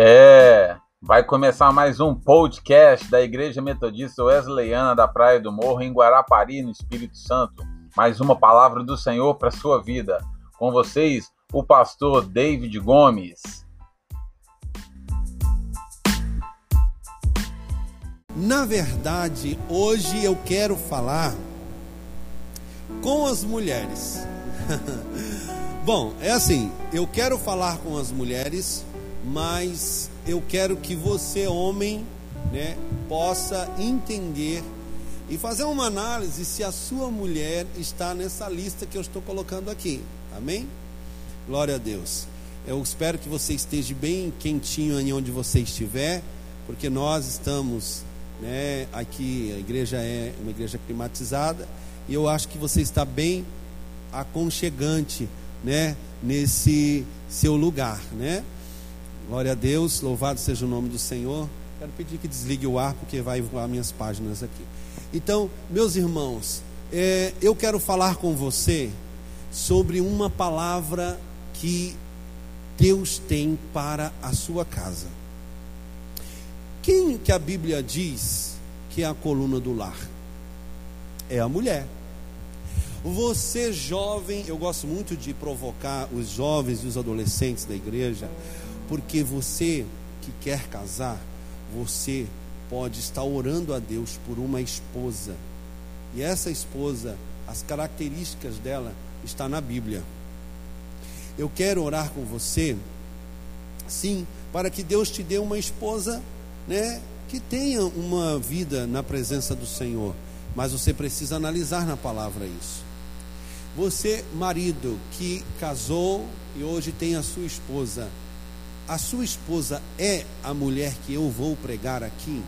É, vai começar mais um podcast da Igreja Metodista Wesleyana da Praia do Morro, em Guarapari, no Espírito Santo. Mais uma palavra do Senhor para sua vida. Com vocês, o pastor David Gomes. Na verdade, hoje eu quero falar com as mulheres. Bom, é assim, eu quero falar com as mulheres mas eu quero que você, homem, né, possa entender e fazer uma análise se a sua mulher está nessa lista que eu estou colocando aqui. Amém? Glória a Deus. Eu espero que você esteja bem quentinho em onde você estiver, porque nós estamos, né, aqui a igreja é uma igreja climatizada e eu acho que você está bem aconchegante, né, nesse seu lugar, né? Glória a Deus, louvado seja o nome do Senhor. Quero pedir que desligue o ar, porque vai voar minhas páginas aqui. Então, meus irmãos, é, eu quero falar com você sobre uma palavra que Deus tem para a sua casa. Quem que a Bíblia diz que é a coluna do lar? É a mulher. Você jovem, eu gosto muito de provocar os jovens e os adolescentes da igreja porque você que quer casar, você pode estar orando a Deus por uma esposa. E essa esposa, as características dela está na Bíblia. Eu quero orar com você, sim, para que Deus te dê uma esposa, né, que tenha uma vida na presença do Senhor. Mas você precisa analisar na palavra isso. Você, marido, que casou e hoje tem a sua esposa, a sua esposa é a mulher que eu vou pregar aqui?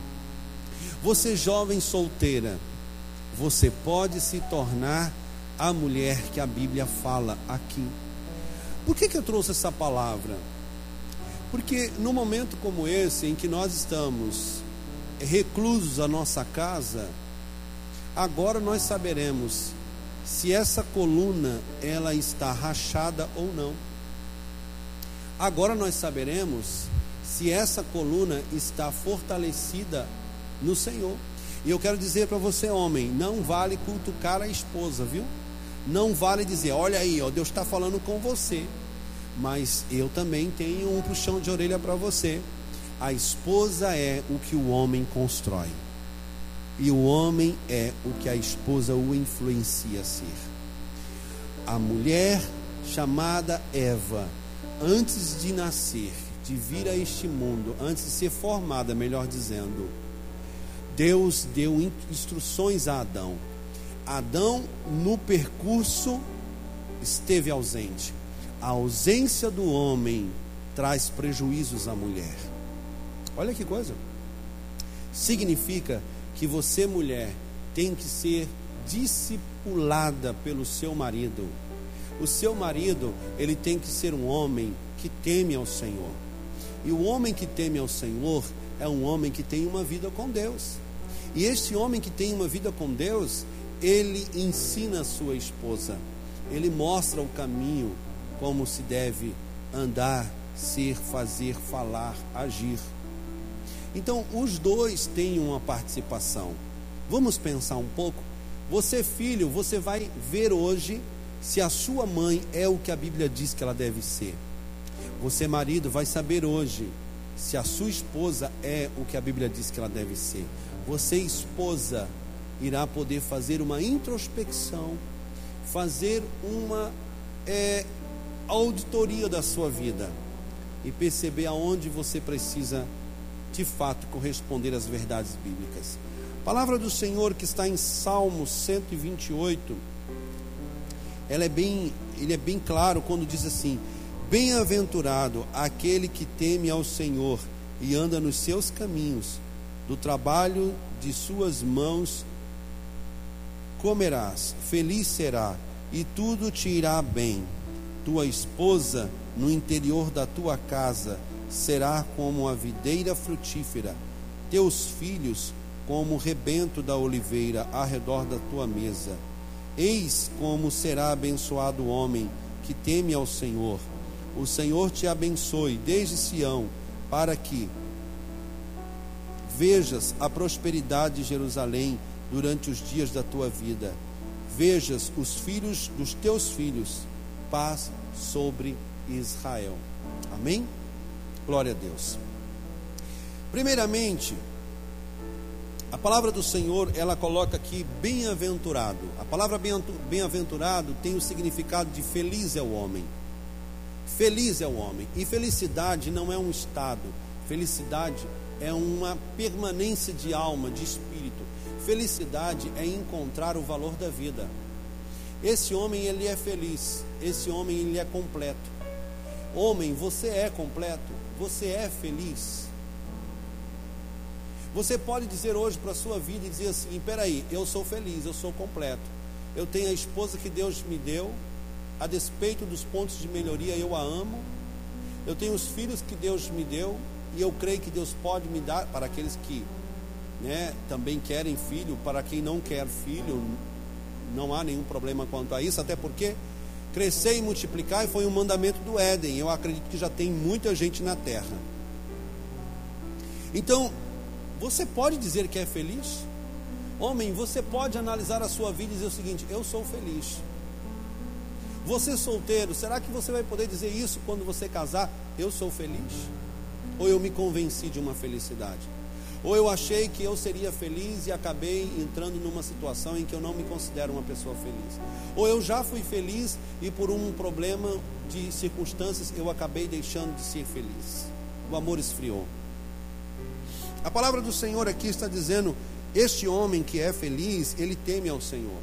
Você, jovem solteira, você pode se tornar a mulher que a Bíblia fala aqui. Por que, que eu trouxe essa palavra? Porque no momento como esse, em que nós estamos reclusos à nossa casa, agora nós saberemos se essa coluna ela está rachada ou não. Agora nós saberemos se essa coluna está fortalecida no Senhor. E eu quero dizer para você, homem, não vale cultuar a esposa, viu? Não vale dizer, olha aí, ó, Deus está falando com você. Mas eu também tenho um puxão de orelha para você. A esposa é o que o homem constrói. E o homem é o que a esposa o influencia a ser. A mulher chamada Eva antes de nascer, de vir a este mundo, antes de ser formada, melhor dizendo, Deus deu instruções a Adão. Adão, no percurso, esteve ausente. A ausência do homem traz prejuízos à mulher. Olha que coisa. Significa que você, mulher, tem que ser discipulada pelo seu marido o seu marido, ele tem que ser um homem que teme ao Senhor. E o homem que teme ao Senhor é um homem que tem uma vida com Deus. E este homem que tem uma vida com Deus, ele ensina a sua esposa, ele mostra o caminho, como se deve andar, ser, fazer, falar, agir. Então, os dois têm uma participação. Vamos pensar um pouco? Você, filho, você vai ver hoje se a sua mãe é o que a Bíblia diz que ela deve ser. Você, marido, vai saber hoje se a sua esposa é o que a Bíblia diz que ela deve ser. Você, esposa, irá poder fazer uma introspecção, fazer uma é, auditoria da sua vida e perceber aonde você precisa de fato corresponder às verdades bíblicas. palavra do Senhor que está em Salmo 128 ela é bem, ele é bem claro quando diz assim: Bem-aventurado aquele que teme ao Senhor e anda nos seus caminhos, do trabalho de suas mãos comerás, feliz será, e tudo te irá bem. Tua esposa no interior da tua casa será como a videira frutífera, teus filhos como o rebento da oliveira ao redor da tua mesa. Eis como será abençoado o homem que teme ao Senhor. O Senhor te abençoe desde Sião, para que vejas a prosperidade de Jerusalém durante os dias da tua vida, vejas os filhos dos teus filhos, paz sobre Israel. Amém? Glória a Deus. Primeiramente, a palavra do Senhor, ela coloca aqui bem-aventurado. A palavra bem-aventurado tem o significado de feliz é o homem. Feliz é o homem. E felicidade não é um estado. Felicidade é uma permanência de alma, de espírito. Felicidade é encontrar o valor da vida. Esse homem ele é feliz. Esse homem ele é completo. Homem, você é completo. Você é feliz. Você pode dizer hoje para a sua vida e dizer assim: peraí, eu sou feliz, eu sou completo. Eu tenho a esposa que Deus me deu, a despeito dos pontos de melhoria, eu a amo. Eu tenho os filhos que Deus me deu, e eu creio que Deus pode me dar para aqueles que né, também querem filho, para quem não quer filho, não há nenhum problema quanto a isso, até porque crescer e multiplicar foi um mandamento do Éden. Eu acredito que já tem muita gente na terra. Então, você pode dizer que é feliz? Homem, você pode analisar a sua vida e dizer o seguinte: eu sou feliz. Você solteiro, será que você vai poder dizer isso quando você casar? Eu sou feliz? Ou eu me convenci de uma felicidade? Ou eu achei que eu seria feliz e acabei entrando numa situação em que eu não me considero uma pessoa feliz? Ou eu já fui feliz e por um problema de circunstâncias eu acabei deixando de ser feliz? O amor esfriou. A palavra do Senhor aqui está dizendo: este homem que é feliz, ele teme ao Senhor.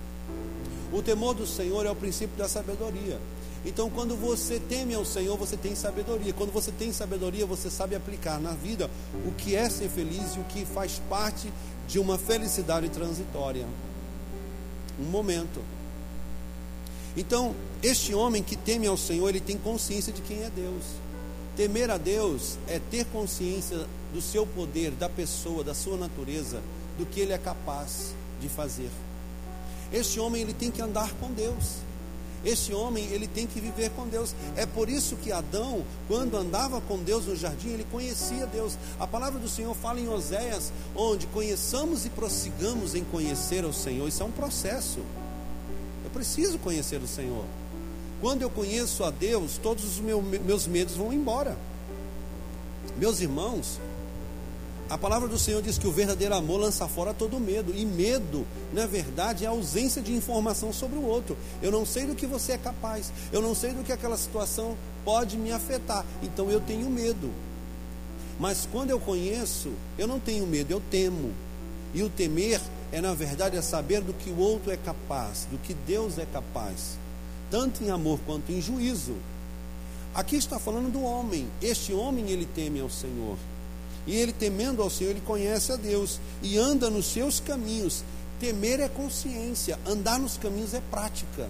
O temor do Senhor é o princípio da sabedoria. Então, quando você teme ao Senhor, você tem sabedoria. Quando você tem sabedoria, você sabe aplicar na vida o que é ser feliz e o que faz parte de uma felicidade transitória. Um momento. Então, este homem que teme ao Senhor, ele tem consciência de quem é Deus. Temer a Deus é ter consciência do seu poder, da pessoa, da sua natureza, do que ele é capaz de fazer. Este homem ele tem que andar com Deus. Este homem ele tem que viver com Deus. É por isso que Adão, quando andava com Deus no jardim, ele conhecia Deus. A palavra do Senhor fala em Oséias, onde conheçamos e prossigamos em conhecer o Senhor. Isso é um processo. Eu preciso conhecer o Senhor. Quando eu conheço a Deus, todos os meus medos vão embora. Meus irmãos, a palavra do Senhor diz que o verdadeiro amor lança fora todo medo. E medo, na verdade, é a ausência de informação sobre o outro. Eu não sei do que você é capaz. Eu não sei do que aquela situação pode me afetar. Então eu tenho medo. Mas quando eu conheço, eu não tenho medo, eu temo. E o temer é, na verdade, é saber do que o outro é capaz, do que Deus é capaz tanto em amor quanto em juízo. Aqui está falando do homem. Este homem ele teme ao Senhor. E ele temendo ao Senhor, ele conhece a Deus e anda nos seus caminhos. Temer é consciência, andar nos caminhos é prática.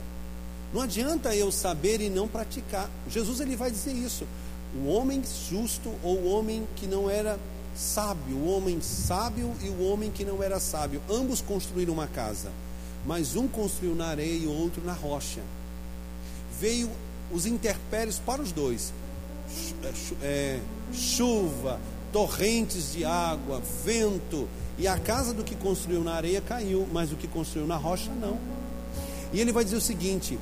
Não adianta eu saber e não praticar. Jesus ele vai dizer isso. O homem justo ou o homem que não era sábio, o homem sábio e o homem que não era sábio, ambos construíram uma casa, mas um construiu na areia e o outro na rocha veio os interpéries para os dois: é, chuva, torrentes de água, vento, e a casa do que construiu na areia caiu, mas o que construiu na rocha não. E ele vai dizer o seguinte: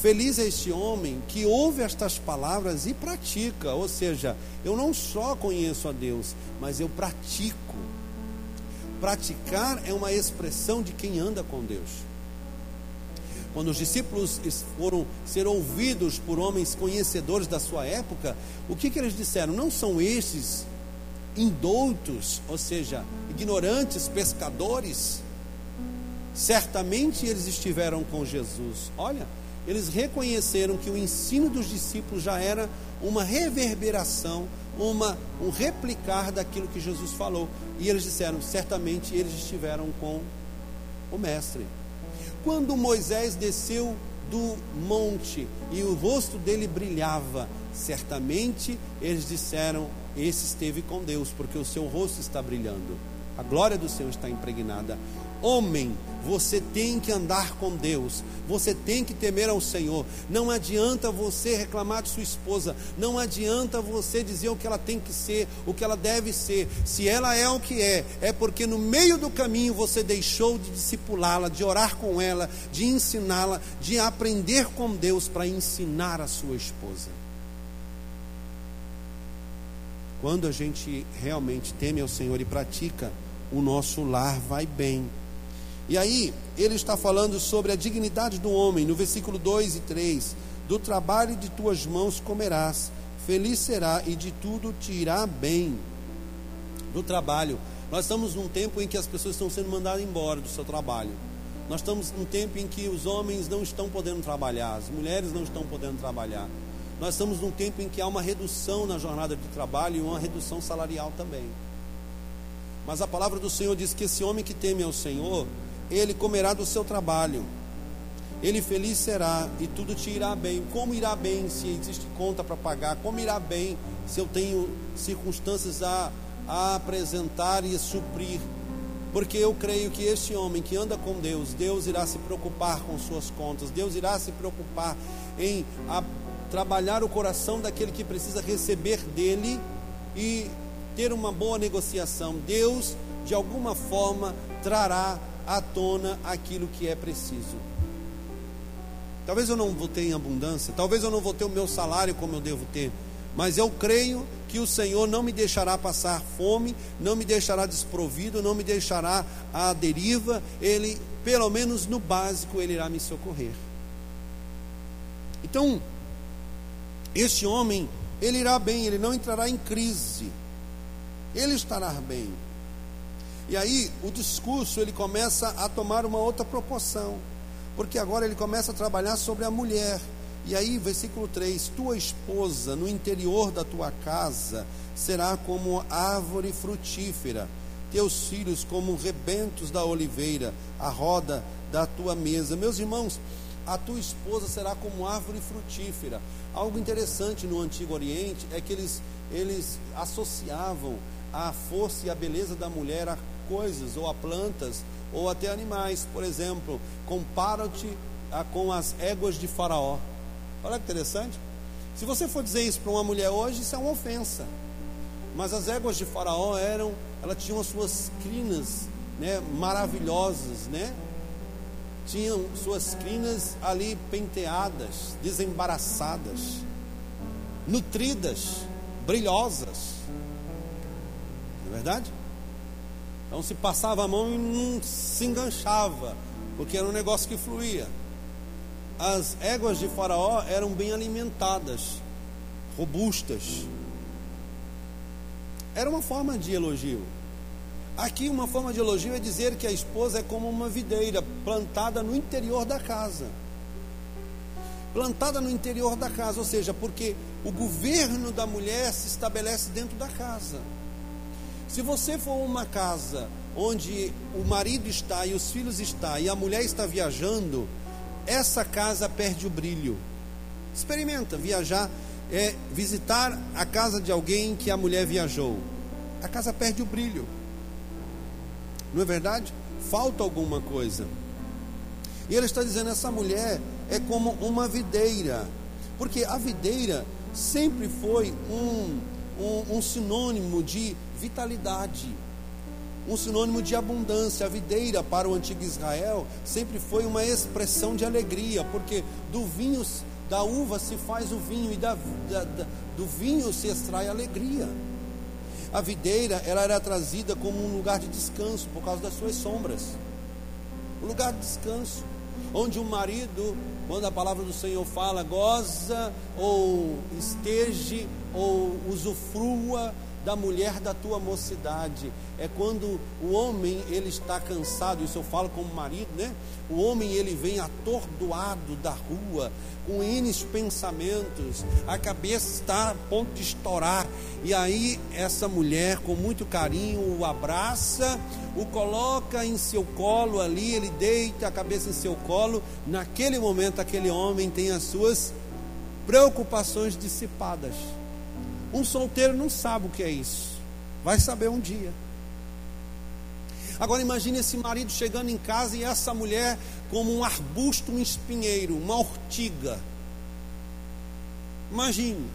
Feliz é este homem que ouve estas palavras e pratica, ou seja, eu não só conheço a Deus, mas eu pratico. Praticar é uma expressão de quem anda com Deus. Quando os discípulos foram ser ouvidos por homens conhecedores da sua época, o que, que eles disseram? Não são estes indoutos, ou seja, ignorantes, pescadores? Certamente eles estiveram com Jesus. Olha, eles reconheceram que o ensino dos discípulos já era uma reverberação, uma, um replicar daquilo que Jesus falou. E eles disseram: certamente eles estiveram com o Mestre. Quando Moisés desceu do monte e o rosto dele brilhava, certamente eles disseram: Esse esteve com Deus, porque o seu rosto está brilhando. A glória do Senhor está impregnada. Homem, você tem que andar com Deus, você tem que temer ao Senhor. Não adianta você reclamar de sua esposa, não adianta você dizer o que ela tem que ser, o que ela deve ser. Se ela é o que é, é porque no meio do caminho você deixou de discipulá-la, de orar com ela, de ensiná-la, de aprender com Deus para ensinar a sua esposa. Quando a gente realmente teme ao Senhor e pratica, o nosso lar vai bem. E aí, ele está falando sobre a dignidade do homem, no versículo 2 e 3: Do trabalho de tuas mãos comerás, feliz será e de tudo te irá bem. Do trabalho. Nós estamos num tempo em que as pessoas estão sendo mandadas embora do seu trabalho. Nós estamos num tempo em que os homens não estão podendo trabalhar, as mulheres não estão podendo trabalhar. Nós estamos num tempo em que há uma redução na jornada de trabalho e uma redução salarial também. Mas a palavra do Senhor diz que esse homem que teme ao Senhor, ele comerá do seu trabalho. Ele feliz será e tudo te irá bem. Como irá bem se existe conta para pagar? Como irá bem se eu tenho circunstâncias a, a apresentar e a suprir? Porque eu creio que este homem que anda com Deus, Deus irá se preocupar com suas contas, Deus irá se preocupar em a, trabalhar o coração daquele que precisa receber dele e ter uma boa negociação. Deus, de alguma forma, trará à tona aquilo que é preciso. Talvez eu não vou ter em abundância, talvez eu não vou ter o meu salário como eu devo ter, mas eu creio que o Senhor não me deixará passar fome, não me deixará desprovido, não me deixará à deriva, Ele, pelo menos no básico, Ele irá me socorrer. Então, este homem, ele irá bem, ele não entrará em crise, ele estará bem. E aí o discurso ele começa a tomar uma outra proporção, porque agora ele começa a trabalhar sobre a mulher. E aí, versículo 3: Tua esposa no interior da tua casa será como árvore frutífera, teus filhos como rebentos da oliveira, a roda da tua mesa. Meus irmãos, a tua esposa será como árvore frutífera. Algo interessante no Antigo Oriente é que eles, eles associavam a força e a beleza da mulher a coisas, ou a plantas, ou até animais. Por exemplo, compara-te com as éguas de Faraó. Olha que interessante. Se você for dizer isso para uma mulher hoje, isso é uma ofensa. Mas as éguas de Faraó eram, elas tinham as suas crinas, né, maravilhosas, né? Tinham suas crinas ali penteadas, desembaraçadas, nutridas, brilhosas. Não é verdade? Então se passava a mão e não se enganchava, porque era um negócio que fluía. As éguas de Faraó eram bem alimentadas, robustas. Era uma forma de elogio. Aqui, uma forma de elogio é dizer que a esposa é como uma videira plantada no interior da casa. Plantada no interior da casa, ou seja, porque o governo da mulher se estabelece dentro da casa. Se você for uma casa onde o marido está e os filhos estão e a mulher está viajando, essa casa perde o brilho. Experimenta viajar, é visitar a casa de alguém que a mulher viajou. A casa perde o brilho. Não é verdade? Falta alguma coisa. E ele está dizendo: essa mulher é como uma videira, porque a videira sempre foi um, um, um sinônimo de vitalidade, um sinônimo de abundância. A videira para o antigo Israel sempre foi uma expressão de alegria, porque do vinho, da uva se faz o vinho e da, da, da, do vinho se extrai alegria. A videira ela era trazida como um lugar de descanso por causa das suas sombras. Um lugar de descanso, onde o marido, quando a palavra do Senhor fala, goza ou esteja ou usufrua da mulher da tua mocidade. É quando o homem ele está cansado, isso eu falo como marido, né? O homem ele vem atordoado da rua, com N pensamentos, a cabeça está a ponto de estourar. E aí essa mulher com muito carinho o abraça, o coloca em seu colo ali, ele deita a cabeça em seu colo. Naquele momento aquele homem tem as suas preocupações dissipadas. Um solteiro não sabe o que é isso. Vai saber um dia. Agora imagine esse marido chegando em casa e essa mulher como um arbusto, um espinheiro, uma ortiga. Imagine,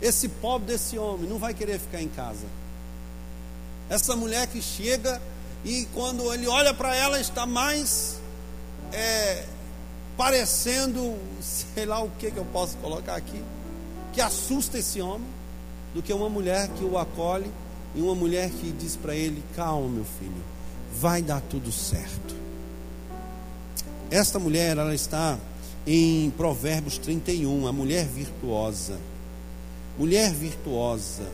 esse pobre desse homem não vai querer ficar em casa. Essa mulher que chega e quando ele olha para ela está mais é, parecendo, sei lá o que, que eu posso colocar aqui, que assusta esse homem, do que uma mulher que o acolhe e uma mulher que diz para ele: Calma, meu filho, vai dar tudo certo. Esta mulher, ela está em Provérbios 31, a mulher virtuosa. Mulher virtuosa,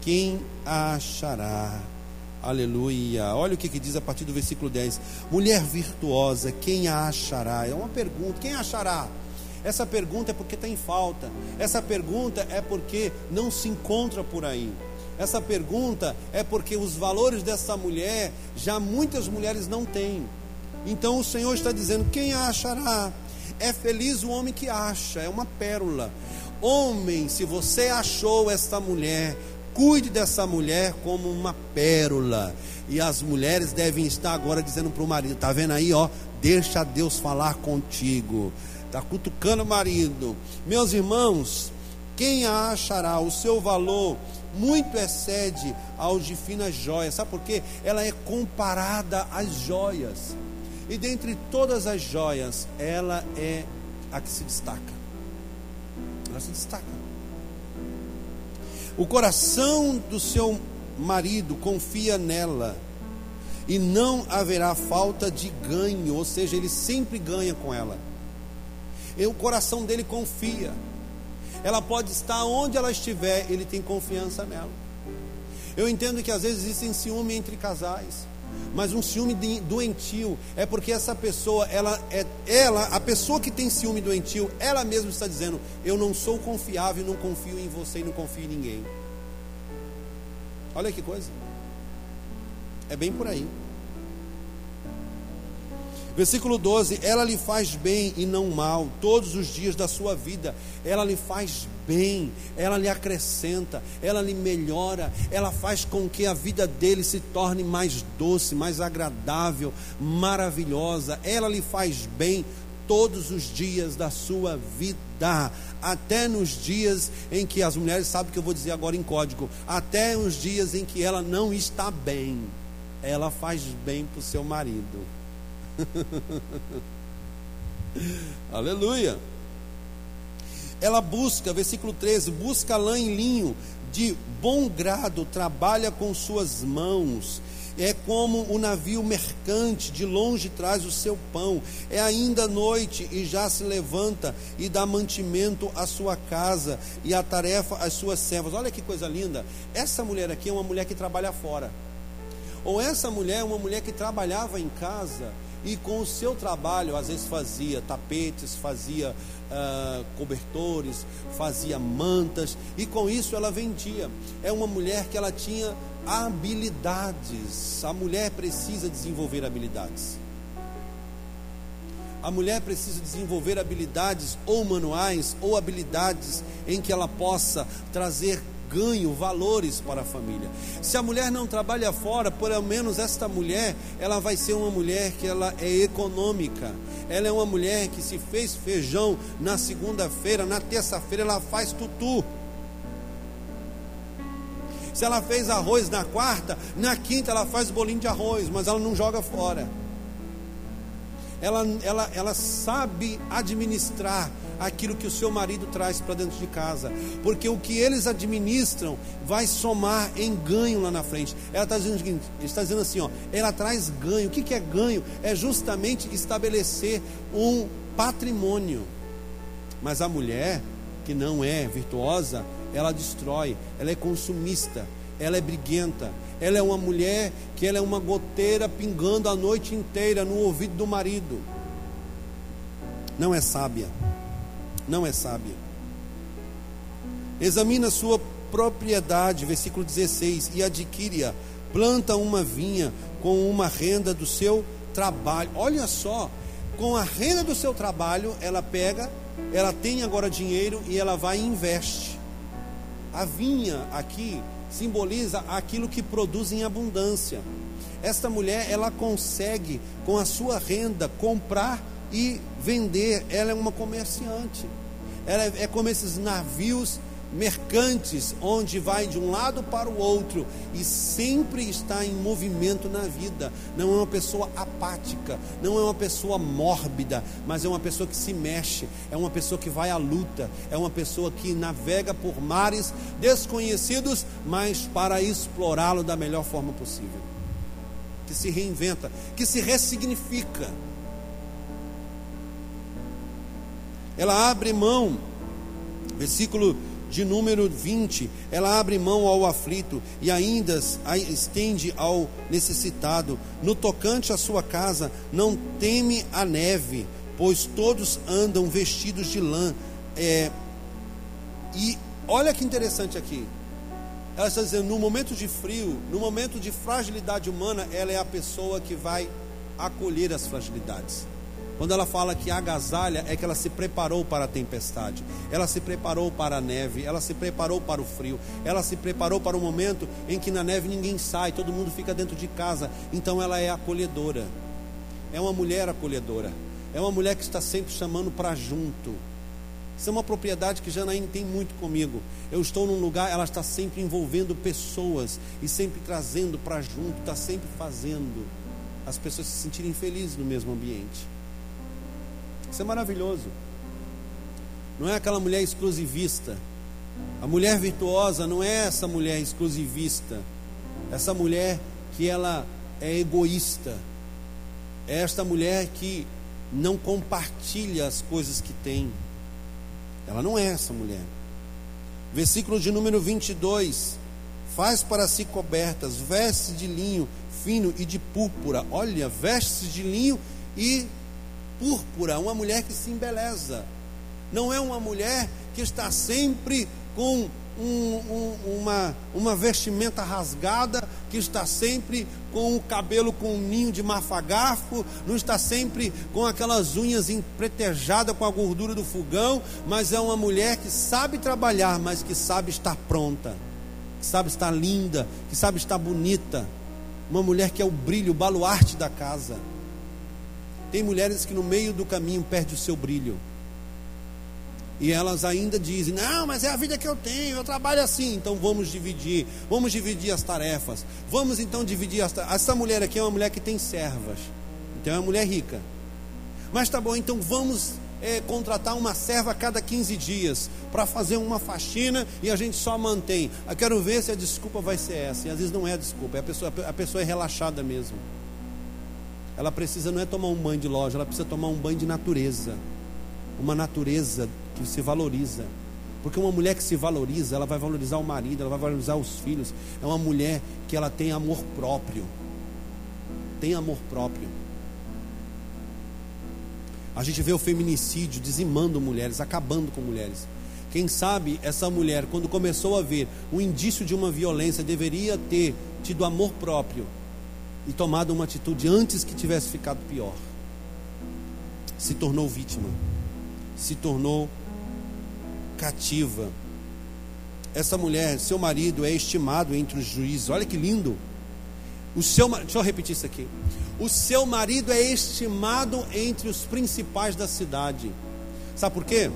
quem a achará? Aleluia. Olha o que, que diz a partir do versículo 10. Mulher virtuosa, quem a achará? É uma pergunta: quem achará? Essa pergunta é porque está em falta. Essa pergunta é porque não se encontra por aí. Essa pergunta é porque os valores dessa mulher já muitas mulheres não têm. Então o Senhor está dizendo: quem achará? É feliz o homem que acha, é uma pérola. Homem, se você achou esta mulher, cuide dessa mulher como uma pérola. E as mulheres devem estar agora dizendo para o marido: está vendo aí, ó, deixa Deus falar contigo. Está cutucando o marido. Meus irmãos, quem a achará? O seu valor muito excede ao de finas joias. Sabe por quê? Ela é comparada às joias. E dentre todas as joias, ela é a que se destaca. Ela se destaca. O coração do seu marido confia nela. E não haverá falta de ganho, ou seja, ele sempre ganha com ela. E o coração dele confia. Ela pode estar onde ela estiver, ele tem confiança nela. Eu entendo que às vezes existem ciúme entre casais. Mas um ciúme doentio é porque essa pessoa, ela é ela, a pessoa que tem ciúme doentio, ela mesma está dizendo: "Eu não sou confiável, não confio em você e não confio em ninguém". Olha que coisa. É bem por aí. Versículo 12: Ela lhe faz bem e não mal, todos os dias da sua vida. Ela lhe faz bem, ela lhe acrescenta, ela lhe melhora, ela faz com que a vida dele se torne mais doce, mais agradável, maravilhosa. Ela lhe faz bem todos os dias da sua vida, até nos dias em que as mulheres sabem que eu vou dizer agora em código, até os dias em que ela não está bem, ela faz bem para o seu marido. Aleluia. Ela busca, versículo 13: busca lã e linho de bom grado, trabalha com suas mãos. É como o navio mercante, de longe traz o seu pão. É ainda noite e já se levanta e dá mantimento à sua casa e a tarefa às suas servas. Olha que coisa linda. Essa mulher aqui é uma mulher que trabalha fora. Ou essa mulher é uma mulher que trabalhava em casa e com o seu trabalho, às vezes fazia tapetes, fazia uh, cobertores, fazia mantas, e com isso ela vendia. É uma mulher que ela tinha habilidades. A mulher precisa desenvolver habilidades. A mulher precisa desenvolver habilidades ou manuais ou habilidades em que ela possa trazer ganho, valores para a família. Se a mulher não trabalha fora, pelo menos esta mulher, ela vai ser uma mulher que ela é econômica. Ela é uma mulher que se fez feijão na segunda-feira, na terça-feira ela faz tutu. Se ela fez arroz na quarta, na quinta ela faz bolinho de arroz, mas ela não joga fora. Ela, ela, ela sabe administrar aquilo que o seu marido traz para dentro de casa, porque o que eles administram vai somar em ganho lá na frente. Ela está dizendo está dizendo assim, ó, ela traz ganho. O que, que é ganho? É justamente estabelecer um patrimônio. Mas a mulher que não é virtuosa, ela destrói, ela é consumista, ela é briguenta, ela é uma mulher que ela é uma goteira pingando a noite inteira no ouvido do marido. Não é sábia não é sábia. Examina sua propriedade, versículo 16, e adquire-a. Planta uma vinha com uma renda do seu trabalho. Olha só, com a renda do seu trabalho, ela pega, ela tem agora dinheiro e ela vai e investe. A vinha aqui simboliza aquilo que produz em abundância. esta mulher, ela consegue, com a sua renda, comprar e vender. Ela é uma comerciante. Ela é, é como esses navios mercantes, onde vai de um lado para o outro e sempre está em movimento na vida. Não é uma pessoa apática, não é uma pessoa mórbida, mas é uma pessoa que se mexe, é uma pessoa que vai à luta, é uma pessoa que navega por mares desconhecidos, mas para explorá-lo da melhor forma possível. Que se reinventa, que se ressignifica. Ela abre mão, versículo de número 20, ela abre mão ao aflito e ainda estende ao necessitado. No tocante à sua casa, não teme a neve, pois todos andam vestidos de lã. É, e olha que interessante aqui. Ela está dizendo: no momento de frio, no momento de fragilidade humana, ela é a pessoa que vai acolher as fragilidades. Quando ela fala que agasalha, é que ela se preparou para a tempestade, ela se preparou para a neve, ela se preparou para o frio, ela se preparou para o momento em que na neve ninguém sai, todo mundo fica dentro de casa. Então ela é acolhedora, é uma mulher acolhedora, é uma mulher que está sempre chamando para junto. Isso é uma propriedade que Janaína tem muito comigo. Eu estou num lugar, ela está sempre envolvendo pessoas e sempre trazendo para junto, está sempre fazendo as pessoas se sentirem felizes no mesmo ambiente. Isso é maravilhoso. Não é aquela mulher exclusivista. A mulher virtuosa não é essa mulher exclusivista. Essa mulher que ela é egoísta. É esta mulher que não compartilha as coisas que tem. Ela não é essa mulher. Versículo de número 22. Faz para si cobertas, vestes de linho fino e de púrpura. Olha, vestes de linho e púrpura, uma mulher que se embeleza. Não é uma mulher que está sempre com um, um, uma, uma vestimenta rasgada, que está sempre com o cabelo com um ninho de mafagafo, não está sempre com aquelas unhas empretejadas com a gordura do fogão, mas é uma mulher que sabe trabalhar, mas que sabe estar pronta, que sabe estar linda, que sabe estar bonita. Uma mulher que é o brilho, o baluarte da casa. Tem mulheres que no meio do caminho perde o seu brilho. E elas ainda dizem: Não, mas é a vida que eu tenho, eu trabalho assim. Então vamos dividir, vamos dividir as tarefas. Vamos então dividir as tarefas. Essa mulher aqui é uma mulher que tem servas, então é uma mulher rica. Mas tá bom, então vamos é, contratar uma serva a cada 15 dias para fazer uma faxina e a gente só mantém. Eu quero ver se a desculpa vai ser essa. E às vezes não é desculpa, a pessoa, a pessoa é relaxada mesmo ela precisa não é tomar um banho de loja, ela precisa tomar um banho de natureza. Uma natureza que se valoriza. Porque uma mulher que se valoriza, ela vai valorizar o marido, ela vai valorizar os filhos. É uma mulher que ela tem amor próprio. Tem amor próprio. A gente vê o feminicídio dizimando mulheres, acabando com mulheres. Quem sabe essa mulher, quando começou a ver o indício de uma violência, deveria ter tido amor próprio e tomado uma atitude antes que tivesse ficado pior. Se tornou vítima, se tornou cativa. Essa mulher, seu marido é estimado entre os juízes. Olha que lindo. O seu, deixa eu repetir isso aqui. O seu marido é estimado entre os principais da cidade. Sabe por quê?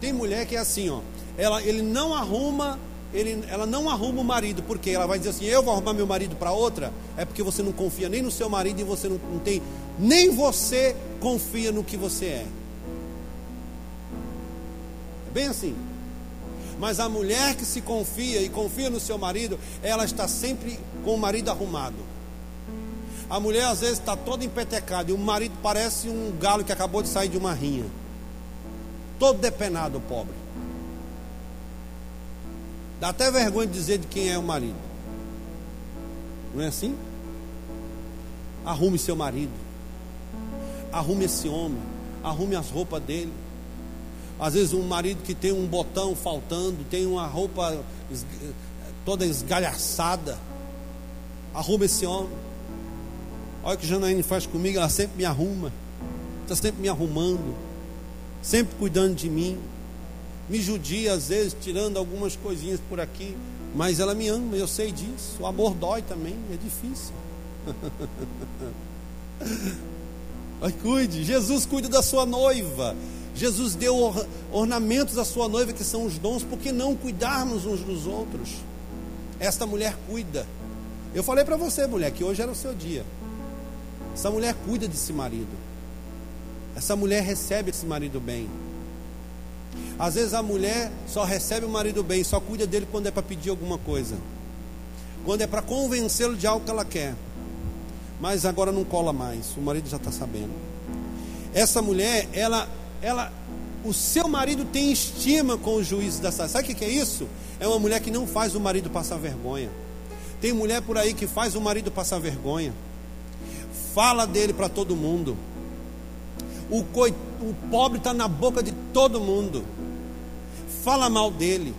Tem mulher que é assim, ó. Ela, ele não arruma ele, ela não arruma o marido, porque ela vai dizer assim: Eu vou arrumar meu marido para outra. É porque você não confia nem no seu marido e você não, não tem, nem você confia no que você é. É bem assim. Mas a mulher que se confia e confia no seu marido, ela está sempre com o marido arrumado. A mulher às vezes está toda empetecada e o marido parece um galo que acabou de sair de uma rinha. Todo depenado, pobre. Dá até vergonha de dizer de quem é o marido. Não é assim? Arrume seu marido. Arrume esse homem. Arrume as roupas dele. Às vezes um marido que tem um botão faltando, tem uma roupa toda esgalhaçada. Arrume esse homem. Olha o que Janaíne faz comigo, ela sempre me arruma. Está sempre me arrumando. Sempre cuidando de mim me judia às vezes, tirando algumas coisinhas por aqui, mas ela me ama, eu sei disso. O amor dói também, é difícil. Mas cuide, Jesus cuida da sua noiva. Jesus deu or ornamentos à sua noiva, que são os dons, por que não cuidarmos uns dos outros? Esta mulher cuida. Eu falei para você, mulher, que hoje era o seu dia. Essa mulher cuida desse marido. Essa mulher recebe esse marido bem. Às vezes a mulher só recebe o marido bem, só cuida dele quando é para pedir alguma coisa. Quando é para convencê-lo de algo que ela quer. Mas agora não cola mais, o marido já está sabendo. Essa mulher, ela, ela, o seu marido tem estima com o juízo da cidade. Sabe o que é isso? É uma mulher que não faz o marido passar vergonha. Tem mulher por aí que faz o marido passar vergonha. Fala dele para todo mundo. O, coi, o pobre está na boca de todo mundo. Fala mal dele.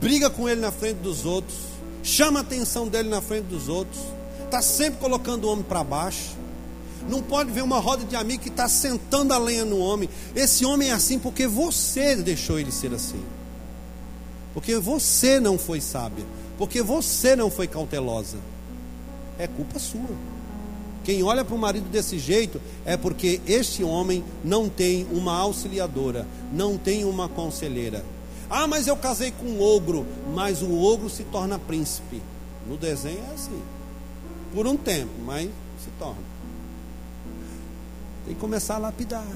Briga com ele na frente dos outros. Chama a atenção dele na frente dos outros. Está sempre colocando o homem para baixo. Não pode ver uma roda de amigo que está sentando a lenha no homem. Esse homem é assim porque você deixou ele ser assim. Porque você não foi sábia. Porque você não foi cautelosa. É culpa sua. Quem olha para o marido desse jeito é porque este homem não tem uma auxiliadora, não tem uma conselheira. Ah, mas eu casei com um ogro, mas o ogro se torna príncipe. No desenho é assim. Por um tempo, mas se torna. Tem que começar a lapidar,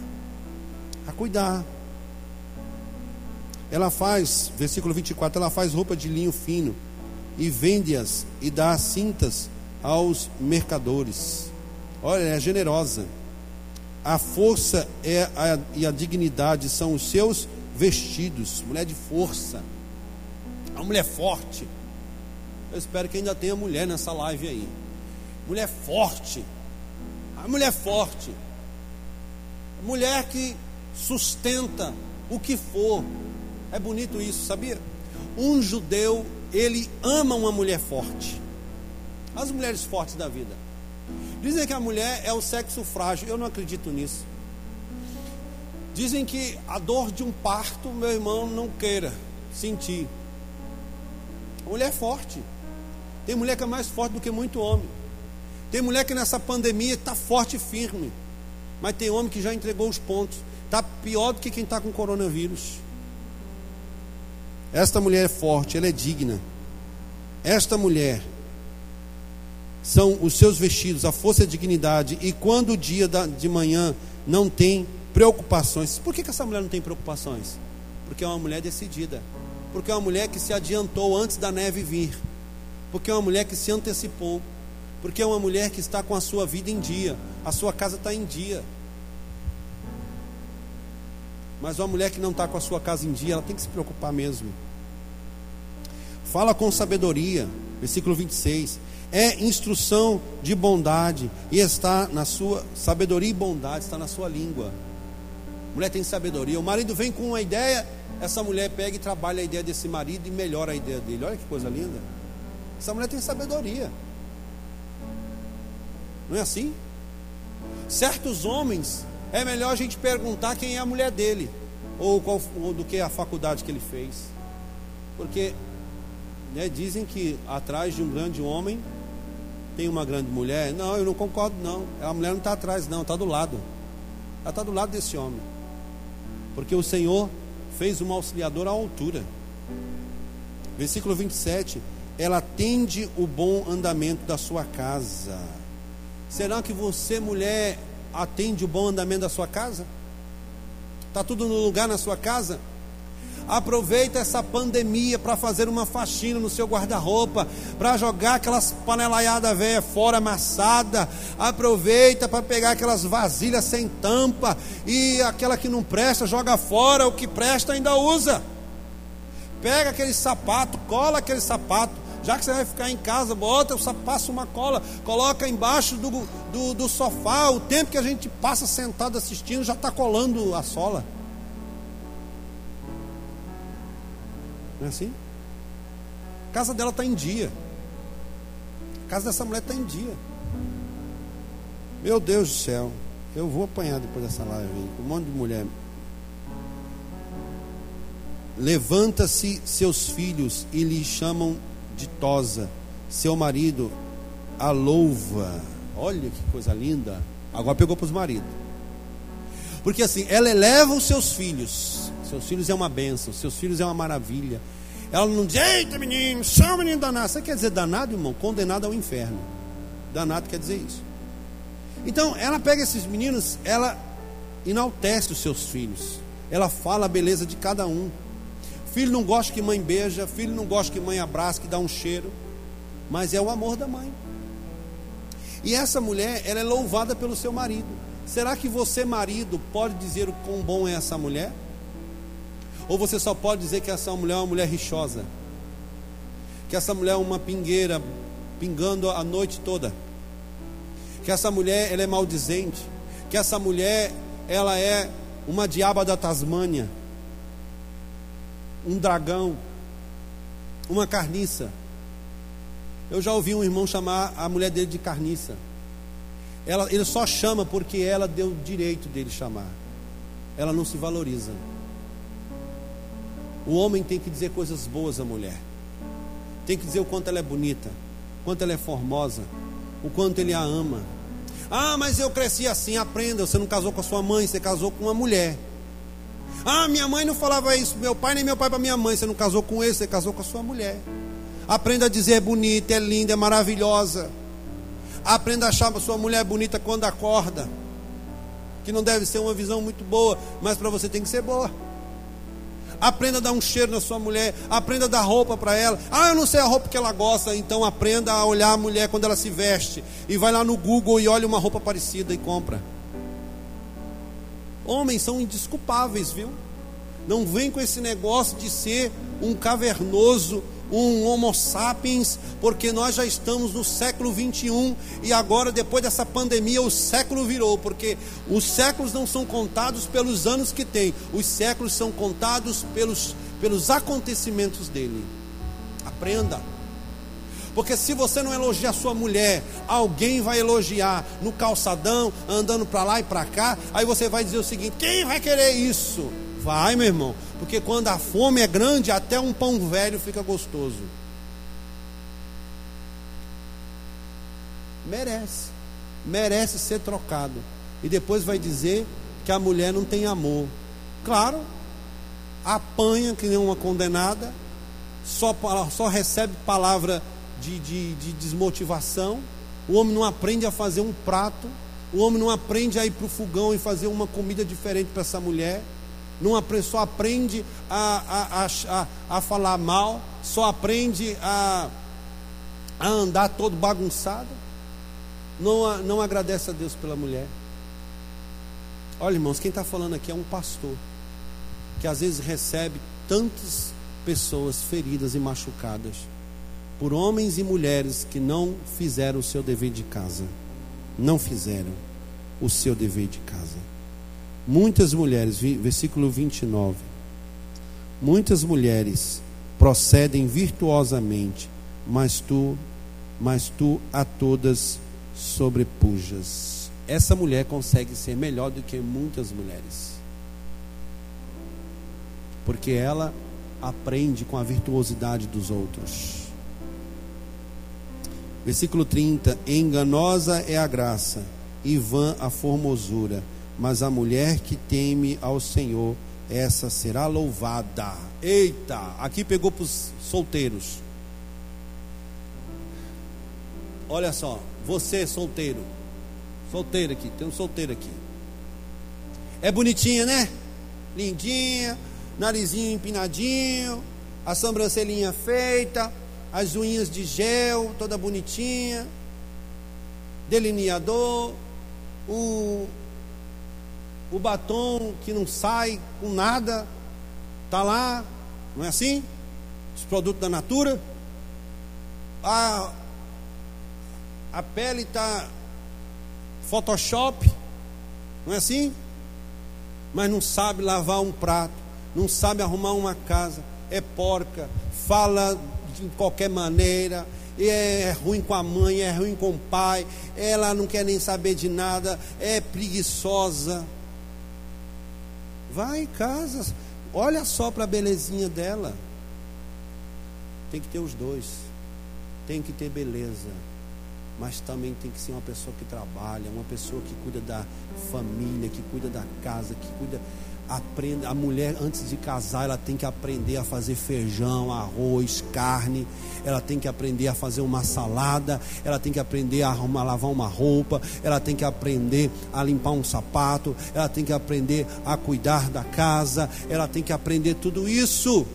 a cuidar. Ela faz, versículo 24, ela faz roupa de linho fino e vende-as e dá cintas aos mercadores. Olha, é generosa. A força é a, e a dignidade são os seus vestidos. Mulher de força. Uma mulher forte. Eu espero que ainda tenha mulher nessa live aí. Mulher forte. A mulher forte. Mulher que sustenta o que for. É bonito isso, sabia? Um judeu, ele ama uma mulher forte. As mulheres fortes da vida. Dizem que a mulher é o sexo frágil. Eu não acredito nisso. Dizem que a dor de um parto, meu irmão, não queira sentir. A mulher é forte. Tem mulher que é mais forte do que muito homem. Tem mulher que nessa pandemia está forte e firme. Mas tem homem que já entregou os pontos. Está pior do que quem está com coronavírus. Esta mulher é forte, ela é digna. Esta mulher são os seus vestidos, a força e a dignidade. E quando o dia de manhã não tem preocupações. Por que, que essa mulher não tem preocupações? Porque é uma mulher decidida. Porque é uma mulher que se adiantou antes da neve vir. Porque é uma mulher que se antecipou. Porque é uma mulher que está com a sua vida em dia. A sua casa está em dia. Mas uma mulher que não está com a sua casa em dia, ela tem que se preocupar mesmo. Fala com sabedoria. Versículo 26 é instrução de bondade e está na sua sabedoria e bondade está na sua língua. Mulher tem sabedoria. O marido vem com uma ideia, essa mulher pega e trabalha a ideia desse marido e melhora a ideia dele. Olha que coisa linda. Essa mulher tem sabedoria. Não é assim? Certos homens é melhor a gente perguntar quem é a mulher dele ou, qual, ou do que a faculdade que ele fez. Porque né, dizem que atrás de um grande homem tem uma grande mulher. Não, eu não concordo, não. A mulher não está atrás, não, está do lado. Ela está do lado desse homem. Porque o Senhor fez uma auxiliadora à altura. Versículo 27. Ela atende o bom andamento da sua casa. Será que você, mulher, atende o bom andamento da sua casa? Está tudo no lugar na sua casa? Aproveita essa pandemia para fazer uma faxina no seu guarda-roupa, para jogar aquelas panelaiadas velhas fora amassada. Aproveita para pegar aquelas vasilhas sem tampa e aquela que não presta, joga fora, o que presta ainda usa. Pega aquele sapato, cola aquele sapato, já que você vai ficar em casa, bota, passa uma cola, coloca embaixo do, do, do, sofá. O tempo que a gente passa sentado assistindo já está colando a sola. Não é assim? A casa dela está em dia. A casa dessa mulher está em dia. Meu Deus do céu. Eu vou apanhar depois dessa live um monte de mulher. Levanta-se seus filhos e lhe chamam de tosa. Seu marido a louva. Olha que coisa linda. Agora pegou para os maridos. Porque assim, ela eleva os seus filhos. Seus filhos é uma bênção, seus filhos é uma maravilha. Ela não diz, eita menino, são menino danado. Você quer dizer danado, irmão? Condenado ao inferno. Danado quer dizer isso. Então, ela pega esses meninos, ela enaltece os seus filhos. Ela fala a beleza de cada um. Filho não gosta que mãe beija, filho não gosta que mãe abraça, que dá um cheiro. Mas é o amor da mãe. E essa mulher, ela é louvada pelo seu marido. Será que você, marido, pode dizer o quão bom é essa mulher? Ou você só pode dizer que essa mulher é uma mulher rixosa? Que essa mulher é uma pingueira pingando a noite toda? Que essa mulher ela é maldizente? Que essa mulher ela é uma diaba da Tasmânia? Um dragão? Uma carniça? Eu já ouvi um irmão chamar a mulher dele de carniça. Ela, ele só chama porque ela deu o direito dele chamar. Ela não se valoriza. O homem tem que dizer coisas boas à mulher. Tem que dizer o quanto ela é bonita, o quanto ela é formosa, o quanto ele a ama. Ah, mas eu cresci assim, aprenda. Você não casou com a sua mãe, você casou com uma mulher. Ah, minha mãe não falava isso, meu pai nem meu pai para minha mãe. Você não casou com ele, você casou com a sua mulher. Aprenda a dizer é bonita, é linda, é maravilhosa. Aprenda a achar a sua mulher bonita quando acorda. Que não deve ser uma visão muito boa, mas para você tem que ser boa. Aprenda a dar um cheiro na sua mulher, aprenda a dar roupa para ela. Ah, eu não sei a roupa que ela gosta, então aprenda a olhar a mulher quando ela se veste e vai lá no Google e olha uma roupa parecida e compra. Homens são indisculpáveis, viu? Não vem com esse negócio de ser um cavernoso, um Homo sapiens, porque nós já estamos no século 21 e agora, depois dessa pandemia, o século virou, porque os séculos não são contados pelos anos que tem, os séculos são contados pelos, pelos acontecimentos dele. Aprenda. Porque se você não elogiar sua mulher, alguém vai elogiar no calçadão, andando para lá e para cá. Aí você vai dizer o seguinte: quem vai querer isso? Vai, meu irmão, porque quando a fome é grande, até um pão velho fica gostoso. Merece, merece ser trocado. E depois vai dizer que a mulher não tem amor. Claro, apanha que nem uma condenada, só, só recebe palavra de, de, de desmotivação. O homem não aprende a fazer um prato, o homem não aprende a ir para o fogão e fazer uma comida diferente para essa mulher não só aprende a, a, a, a falar mal, só aprende a, a andar todo bagunçado, não, não agradece a Deus pela mulher. Olha, irmãos, quem está falando aqui é um pastor que às vezes recebe tantas pessoas feridas e machucadas por homens e mulheres que não fizeram o seu dever de casa, não fizeram o seu dever de casa. Muitas mulheres, versículo 29. Muitas mulheres procedem virtuosamente, mas tu, mas tu a todas sobrepujas. Essa mulher consegue ser melhor do que muitas mulheres. Porque ela aprende com a virtuosidade dos outros. Versículo 30: Enganosa é a graça, e vã a formosura mas a mulher que teme ao Senhor, essa será louvada. Eita, aqui pegou para os solteiros. Olha só, você solteiro, solteiro aqui, tem um solteiro aqui. É bonitinha, né? Lindinha, narizinho empinadinho, a sobrancelhinha feita, as unhas de gel, toda bonitinha, delineador, o o batom que não sai com nada, está lá, não é assim? Os produtos da Natura. A, a pele está Photoshop, não é assim? Mas não sabe lavar um prato, não sabe arrumar uma casa, é porca, fala de qualquer maneira, é ruim com a mãe, é ruim com o pai, ela não quer nem saber de nada, é preguiçosa. Vai em casa, olha só para a belezinha dela. Tem que ter os dois. Tem que ter beleza. mas também tem que ser uma pessoa que trabalha, uma pessoa que cuida da família, que cuida da casa, que cuida aprenda, a mulher antes de casar, ela tem que aprender a fazer feijão, arroz, carne, ela tem que aprender a fazer uma salada, ela tem que aprender a arrumar, lavar uma roupa, ela tem que aprender a limpar um sapato, ela tem que aprender a cuidar da casa, ela tem que aprender tudo isso.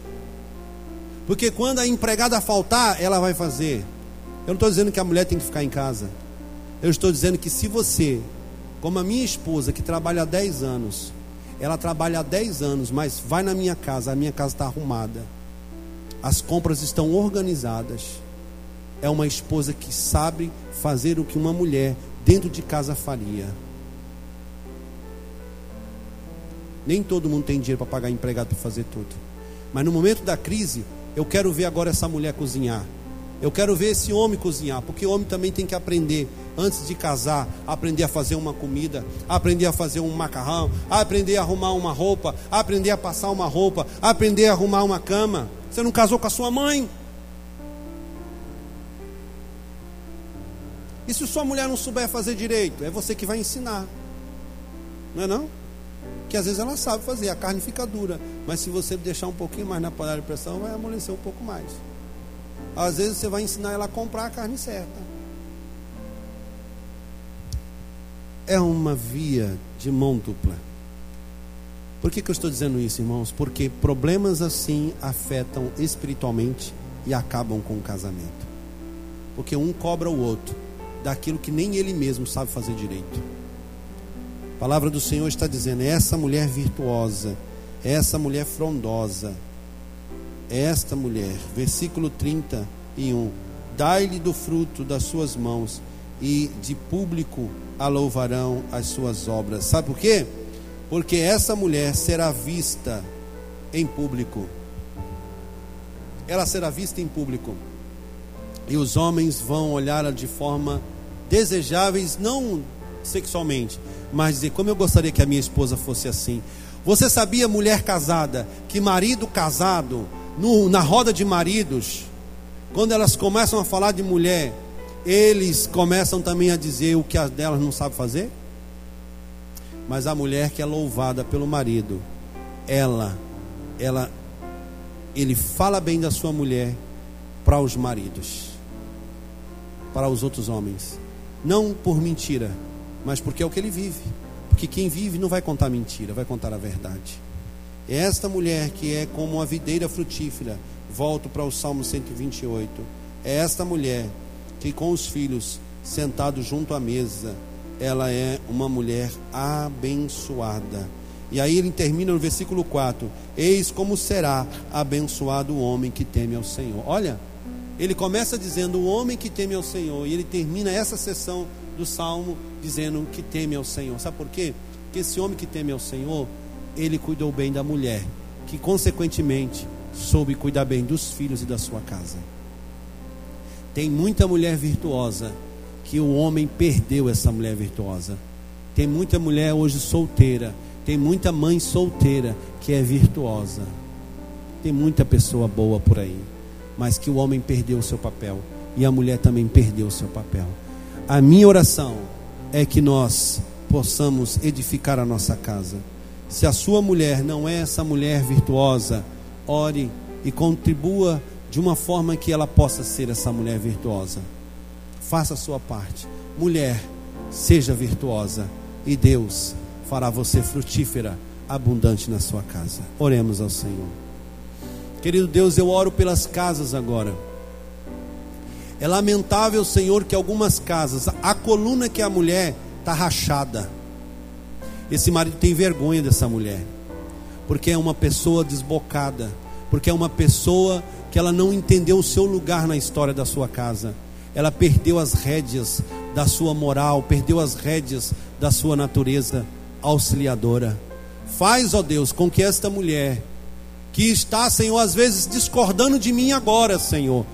Porque quando a empregada faltar, ela vai fazer. Eu não estou dizendo que a mulher tem que ficar em casa. Eu estou dizendo que se você, como a minha esposa, que trabalha há 10 anos, ela trabalha há 10 anos, mas vai na minha casa, a minha casa está arrumada. As compras estão organizadas. É uma esposa que sabe fazer o que uma mulher dentro de casa faria. Nem todo mundo tem dinheiro para pagar empregado para fazer tudo. Mas no momento da crise, eu quero ver agora essa mulher cozinhar. Eu quero ver esse homem cozinhar, porque o homem também tem que aprender antes de casar, aprender a fazer uma comida, aprender a fazer um macarrão, aprender a arrumar uma roupa, aprender a passar uma roupa, aprender a arrumar uma cama. Você não casou com a sua mãe? E se sua mulher não souber fazer direito, é você que vai ensinar. Não é não? Que às vezes ela sabe fazer, a carne fica dura, mas se você deixar um pouquinho mais na panela de pressão, vai amolecer um pouco mais. Às vezes você vai ensinar ela a comprar a carne certa. É uma via de mão dupla. Por que, que eu estou dizendo isso, irmãos? Porque problemas assim afetam espiritualmente e acabam com o casamento. Porque um cobra o outro daquilo que nem ele mesmo sabe fazer direito. A palavra do Senhor está dizendo: essa mulher virtuosa, essa mulher frondosa, esta mulher, versículo 31, dai-lhe do fruto das suas mãos e de público a louvarão as suas obras. Sabe por quê? Porque essa mulher será vista em público. Ela será vista em público. E os homens vão olhá-la de forma desejáveis, não sexualmente, mas dizer como eu gostaria que a minha esposa fosse assim. Você sabia, mulher casada, que marido casado no, na roda de maridos, quando elas começam a falar de mulher, eles começam também a dizer o que as delas não sabem fazer? Mas a mulher que é louvada pelo marido, ela, ela, ele fala bem da sua mulher para os maridos, para os outros homens, não por mentira, mas porque é o que ele vive. Porque quem vive não vai contar mentira, vai contar a verdade. Esta mulher que é como uma videira frutífera, volto para o Salmo 128. É esta mulher que com os filhos sentados junto à mesa, ela é uma mulher abençoada. E aí ele termina no versículo 4: Eis como será abençoado o homem que teme ao Senhor. Olha, ele começa dizendo o homem que teme ao Senhor, e ele termina essa sessão do salmo dizendo que teme ao Senhor. Sabe por quê? Porque esse homem que teme ao Senhor, ele cuidou bem da mulher, que consequentemente soube cuidar bem dos filhos e da sua casa. Tem muita mulher virtuosa que o homem perdeu essa mulher virtuosa. Tem muita mulher hoje solteira, tem muita mãe solteira que é virtuosa. Tem muita pessoa boa por aí, mas que o homem perdeu o seu papel e a mulher também perdeu o seu papel. A minha oração é que nós possamos edificar a nossa casa se a sua mulher não é essa mulher virtuosa, ore e contribua de uma forma que ela possa ser essa mulher virtuosa. Faça a sua parte. Mulher, seja virtuosa e Deus fará você frutífera, abundante na sua casa. Oremos ao Senhor. Querido Deus, eu oro pelas casas agora. É lamentável, Senhor, que algumas casas, a coluna que é a mulher está rachada esse marido tem vergonha dessa mulher, porque é uma pessoa desbocada, porque é uma pessoa que ela não entendeu o seu lugar na história da sua casa. Ela perdeu as rédeas da sua moral, perdeu as rédeas da sua natureza auxiliadora. Faz, ó Deus, com que esta mulher, que está, Senhor, às vezes discordando de mim agora, Senhor,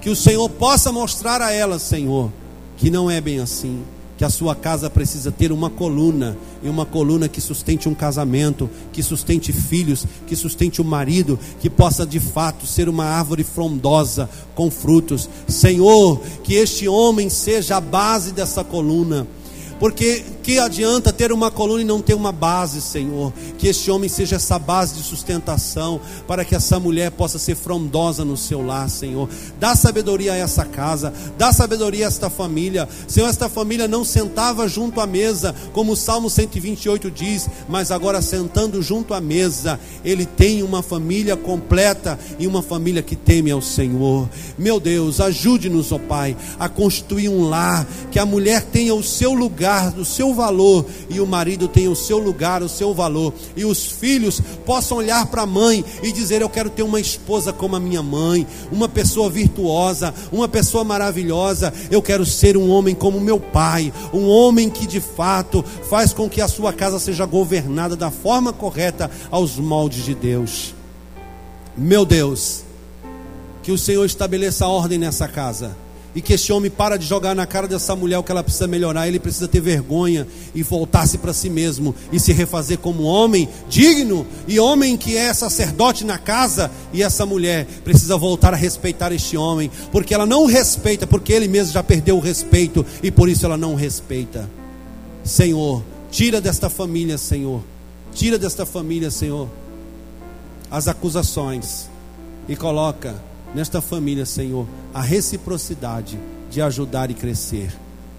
que o Senhor possa mostrar a ela, Senhor, que não é bem assim, que a sua casa precisa ter uma coluna, e uma coluna que sustente um casamento, que sustente filhos, que sustente o um marido, que possa de fato ser uma árvore frondosa com frutos. Senhor, que este homem seja a base dessa coluna porque que adianta ter uma coluna e não ter uma base, Senhor? Que este homem seja essa base de sustentação, para que essa mulher possa ser frondosa no seu lar, Senhor. Dá sabedoria a essa casa, dá sabedoria a esta família. Senhor, esta família não sentava junto à mesa, como o Salmo 128 diz, mas agora sentando junto à mesa, ele tem uma família completa e uma família que teme ao Senhor. Meu Deus, ajude-nos, ó Pai, a construir um lar, que a mulher tenha o seu lugar lugar, o seu valor, e o marido tenha o seu lugar, o seu valor, e os filhos possam olhar para a mãe e dizer: Eu quero ter uma esposa como a minha mãe, uma pessoa virtuosa, uma pessoa maravilhosa. Eu quero ser um homem como meu pai, um homem que de fato faz com que a sua casa seja governada da forma correta aos moldes de Deus. Meu Deus, que o Senhor estabeleça ordem nessa casa e que este homem para de jogar na cara dessa mulher o que ela precisa melhorar, ele precisa ter vergonha e voltar-se para si mesmo e se refazer como homem digno. E homem que é sacerdote na casa, e essa mulher precisa voltar a respeitar este homem, porque ela não o respeita, porque ele mesmo já perdeu o respeito. E por isso ela não o respeita. Senhor, tira desta família, Senhor. Tira desta família, Senhor, as acusações. E coloca nesta família, Senhor, a reciprocidade de ajudar e crescer.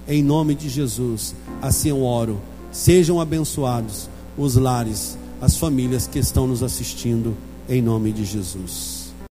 Em nome de Jesus, assim eu oro. Sejam abençoados os lares, as famílias que estão nos assistindo, em nome de Jesus.